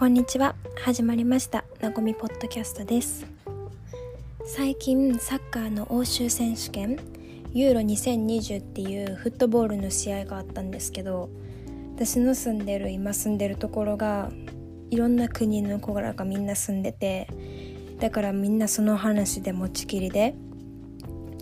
こんにちは。始まりました。なごみポッドキャストです。最近サッカーの欧州選手権ユーロ2020っていうフットボールの試合があったんですけど私の住んでる今住んでるところがいろんな国の子らがみんな住んでてだからみんなその話で持ちきりで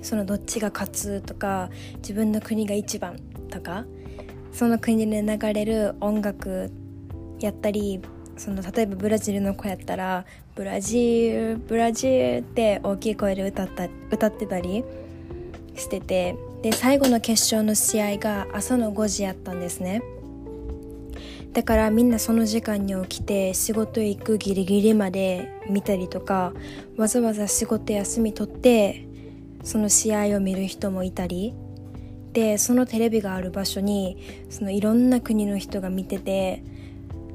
そのどっちが勝つとか自分の国が一番とかその国で流れる音楽やったりその例えばブラジルの子やったら「ブラジルブラジル」って大きい声で歌った歌ってたりしててで最後の決勝の試合が朝の5時やったんですね。だからみんなその時間に起きて仕事行くギリギリまで見たりとかわざわざ仕事休み取ってその試合を見る人もいたりでそのテレビがある場所にそのいろんな国の人が見てて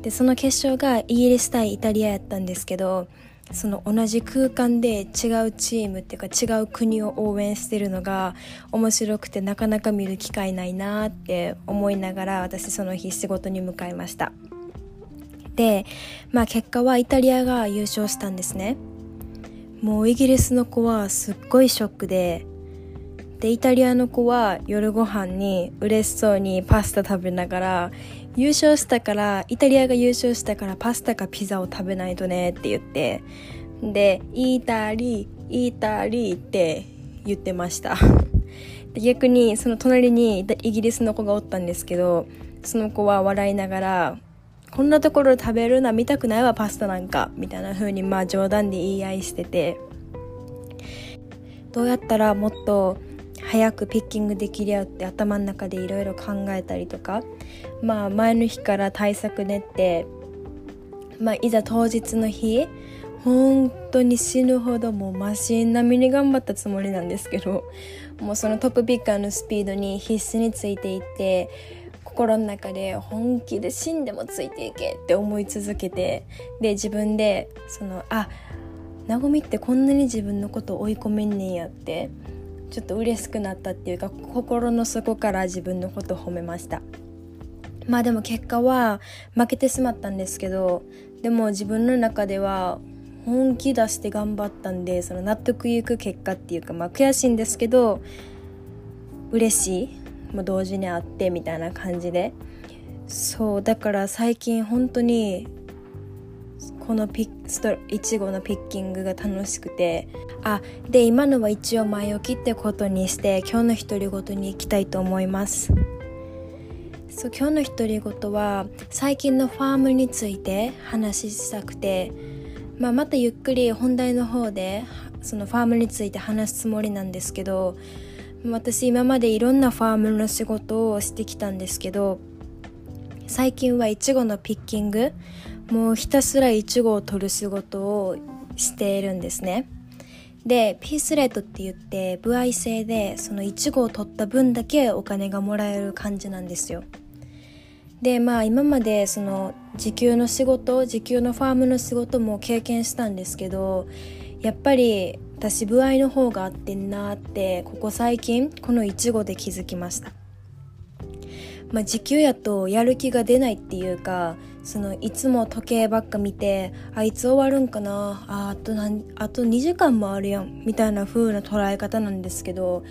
でその決勝がイギリス対イタリアやったんですけどその同じ空間で違うチームっていうか違う国を応援してるのが面白くてなかなか見る機会ないなって思いながら私その日仕事に向かいました。でまあ結果はイタリアが優勝したんですね。もうイギリスの子はすっごいショックででイタリアの子は夜ご飯に嬉しそうにパスタ食べながら優勝したからイタリアが優勝したからパスタかピザを食べないとねって言ってでイタリイタリって言ってました。逆にその隣にイギリスの子がおったんですけどその子は笑いながらこんなところ食べるな見たくないわパスタなんかみたいな風にまあ冗談で言い合いしてて。どうやったらもっと早くピッキングできるよって頭の中でいろいろ考えたりとか。まあ前の日から対策練って、まあ、いざ当日の日本当に死ぬほどもうマシン並みに頑張ったつもりなんですけどもうそのトップピッカーのスピードに必死についていって心の中で本気で死んでもついていけって思い続けてで自分でそのあなごみってこんなに自分のことを追い込めんねんやってちょっと嬉しくなったっていうか心の底から自分のことを褒めました。まあでも結果は負けてしまったんですけどでも自分の中では本気出して頑張ったんでその納得いく結果っていうかまあ悔しいんですけど嬉しいも同時にあってみたいな感じで。そうだから最近本当にこのピストいちごのピッキングが楽しくてあで今のは一応前置きってことにして今日の独り言に行きたいと思います。そう今日の独り言は最近のファームについて話したくて、まあ、またゆっくり本題の方でそのファームについて話すつもりなんですけど私今までいろんなファームの仕事をしてきたんですけど最近はいちごのピッキングもうひたすらいちごを取る仕事をしているんですね。でピースレートって言って歩合制でそのいちごを取った分だけお金がもらえる感じなんですよ。でまあ今までその時給の仕事時給のファームの仕事も経験したんですけどやっぱり私歩合の方が合ってんなってここ最近このいちごで気づきました。まあ、時給やとやる気が出ないっていうかそのいつも時計ばっか見てあいつ終わるんかな？ああと何あと2時間もあるやん。みたいな風な捉え方なんですけど。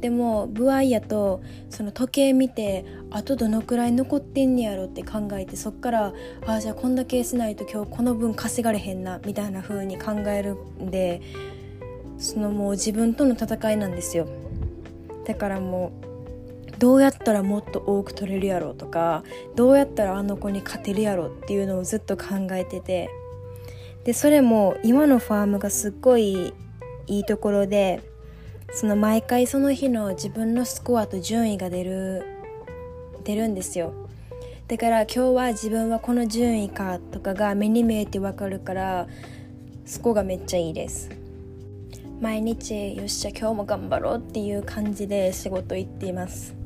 でも歩合やとその時計見てあとどのくらい残ってんねやろって考えてそっからあじゃあこんだけしないと今日この分稼がれへんなみたいな風に考えるんでそのもう自分との戦いなんですよ。だからもうどうやったらもっと多く取れるやろうとかどうやったらあの子に勝てるやろっていうのをずっと考えてて。でそれも今のファームがすっごいいいところでその毎回その日の自分のスコアと順位が出る出るんですよ。だから今日は自分はこの順位かとかが目に見えてわかるからそこがめっちゃいいです。毎日よっしゃ今日も頑張ろうっていう感じで仕事行っています。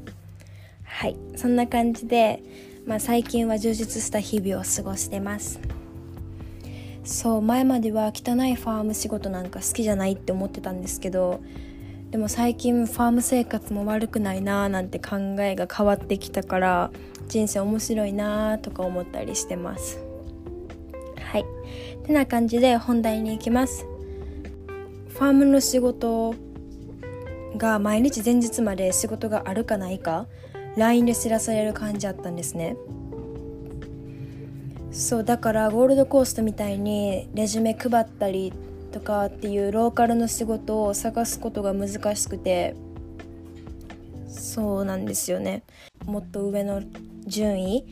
はい。そんな感じで、まあ、最近は充実した日々を過ごしてます。そう前までは汚いファーム仕事なんか好きじゃないって思ってたんですけどでも最近ファーム生活も悪くないなーなんて考えが変わってきたから人生面白いなーとか思ったりしてます。はい。てな感じで本題に行きます。ファームの仕事が毎日前日まで仕事があるかないか LINE で知らされる感じだったんですね。そうだからゴールドコーストみたいにレジュメ配ったりとかっていうローカルの仕事を探すことが難しくてそうなんですよね。もっと上の順位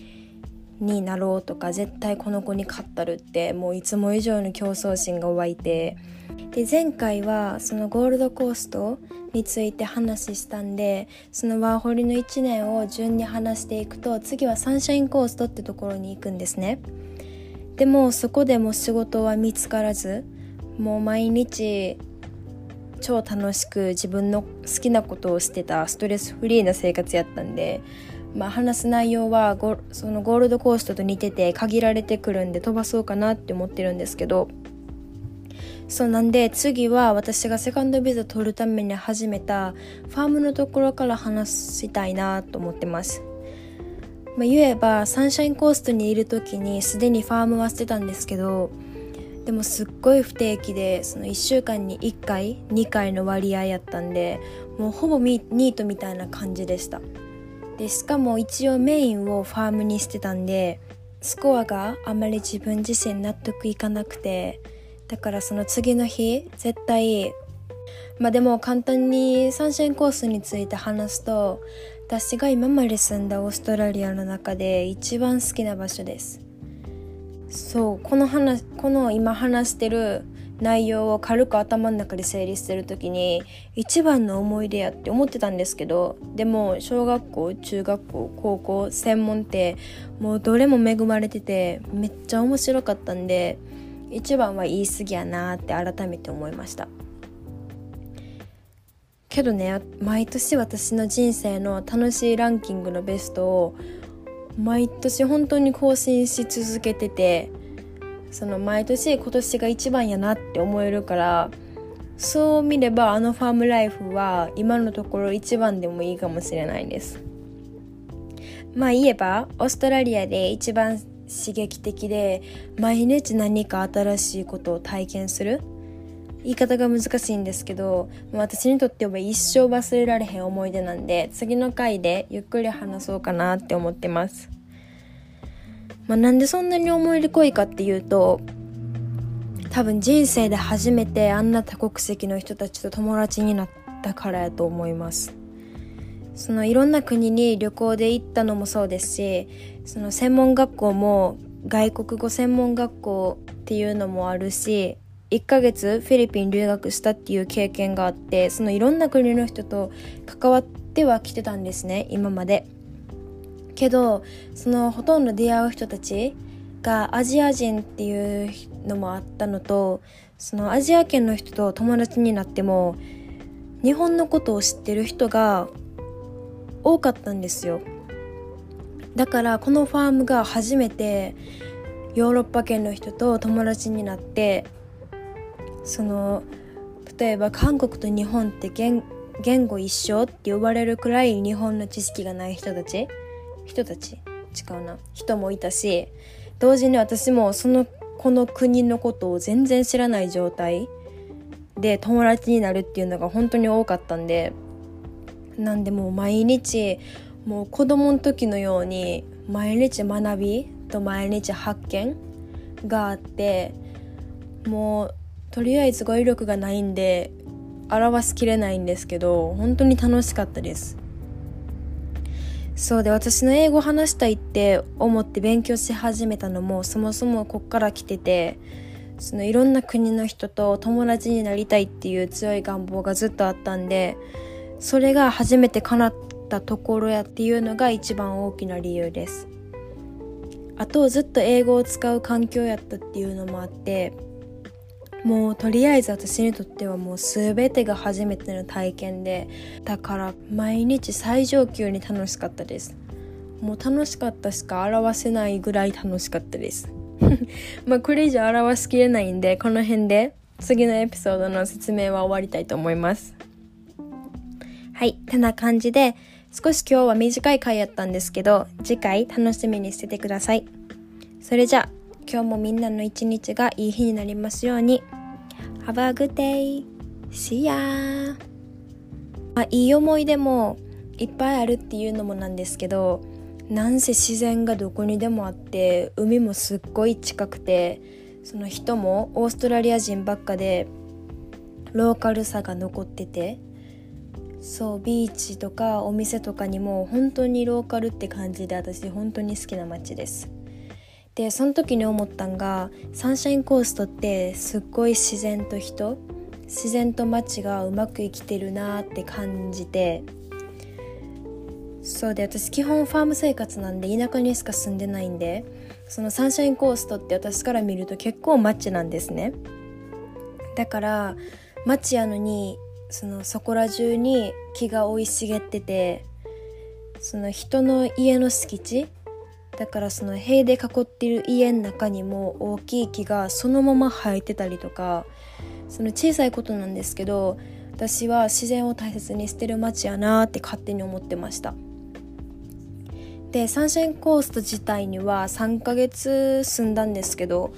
になろうとか絶対この子に勝ったるってもういつも以上の競争心が湧いて。で前回はそのゴールドコーストについて話したんでそのワーホリの1年を順に話していくと次はサンシャインコーストってところに行くんですね。でもそこでも仕事は見つからずもう毎日超楽しく自分の好きなことをしてたストレスフリーな生活やったんでまあ、話す内容はそのゴールドコーストと似てて限られてくるんで飛ばそうかなって思ってるんですけどそうなんで次は私がセカンドビザ取るために始めたファームのところから話したいなと思ってます。まあ、言えばサンシャインコーストにいる時にすでにファームはしてたんですけどでもすっごい不定期でその1週間に1回2回の割合やったんでもうほぼニートみたいな感じでしたでしかも一応メインをファームにしてたんでスコアがあまり自分自身納得いかなくてだからその次の日絶対まあでも簡単にサンシャインコースについて話すと私が今まで住んだオーストラリアの中で一番好きな場所です。そうこの話この今話してる内容を軽く頭の中で整理してる時に一番の思い出やって思ってたんですけどでも小学校中学校高校専門ってもうどれも恵まれててめっちゃ面白かったんで一番は言い過ぎやなって改めて思いました。けどね毎年私の人生の楽しいランキングのベストを毎年本当に更新し続けててその毎年今年が一番やなって思えるからそう見ればあのファームライフは今のところ一番でもいいかもしれないです。まあ言えばオーストラリアで一番刺激的で毎日何か新しいことを体験する。言い方が難しいんですけど私にとっては一生忘れられへん思い出なんで次の回でゆっくり話そうかなって思ってます、まあ、なんでそんなに思い出濃いかっていうと多分人生で初めてあんな多国籍の人たちと友達になったからやと思います。そのいろんな国に旅行で行ったのもそうですしその専門学校も外国語専門学校っていうのもあるし1ヶ月フィリピン留学したっていう経験があってそのいろんな国の人と関わってはきてたんですね今まで。けどそのほとんど出会う人たちがアジア人っていうのもあったのとそのアジア圏の人と友達になっても日本のことを知ってる人が多かったんですよ。だからこのファームが初めてヨーロッパ圏の人と友達になってその例えば韓国と日本って言言語一緒って呼ばれるくらい日本の知識がない人たち人たち違うな人もいたし同時に私もそのこの国のことを全然知らない状態で友達になるっていうのが本当に多かったんでなんでもう毎日もう子供の時のように毎日学びと毎日発見があってもうとりあえず語彙力がないんで表しきれないんですけど本当に楽しかったです。そうで私の英語話したいって思って勉強し始めたのもそもそもこっから来ててそのいろんな国の人と友達になりたいっていう強い願望がずっとあったんでそれが初めて叶ったところやっていうのが一番大きな理由です。あとずっと英語を使う環境やったっていうのもあってもうとりあえず私にとってはもう全てが初めての体験でだから毎日最上級に楽しかったです。もう楽しかったしか表せないぐらい楽しかったです。まあこれ以上表しきれないんでこの辺で次のエピソードの説明は終わりたいと思います。はい、てな感じで、少し今日は短い回やったんですけど、次回楽しみにしててください。それじゃあ、今日もみんなの一日がいい日になりますように Have a good day! See ya! あ、いい思い出もいっぱいあるっていうのもなんですけどなんせ自然がどこにでもあって海もすっごい近くてその人もオーストラリア人ばっかでローカルさが残っててそうビーチとかお店とかにも本当にローカルって感じで私本当に好きな街です。でその時に思ったんがサンシャインコーストってすっごい自然と人自然と街がうまく生きてるなって感じてそうで私基本ファーム生活なんで田舎にしか住んでないんでそのサンシャインコーストって私から見ると結構街なんですね。だから街やのにそのそこら中に木が生い茂っててその人の家の敷地だからその塀で囲ってる家の中にも大きい木がそのまま生えてたりとかその小さいことなんですけど私は自然を大切にしてる街やなって勝手に思ってました。でサンシャインコースト自体には3ヶ月住んだんですけど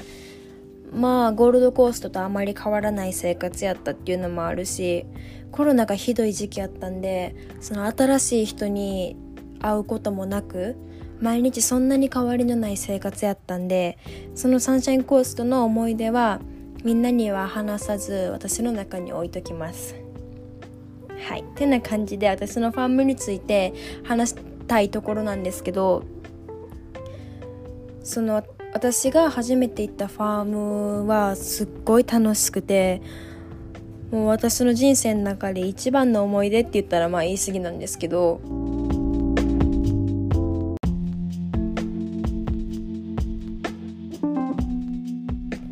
まあゴールドコーストとあまり変わらない生活やったっていうのもあるしコロナがひどい時期やったんでその新しい人に会うこともなく毎日そんなに変わりのない生活やったんでそのサンシャインコーストの思い出はみんなには話さず私の中に置いときます。はい。てな感じで私のファームについて話したいところなんですけどその私が初めて行ったファームはすっごい楽しくてもう私の人生の中で一番の思い出って言ったらまあ言い過ぎなんですけど。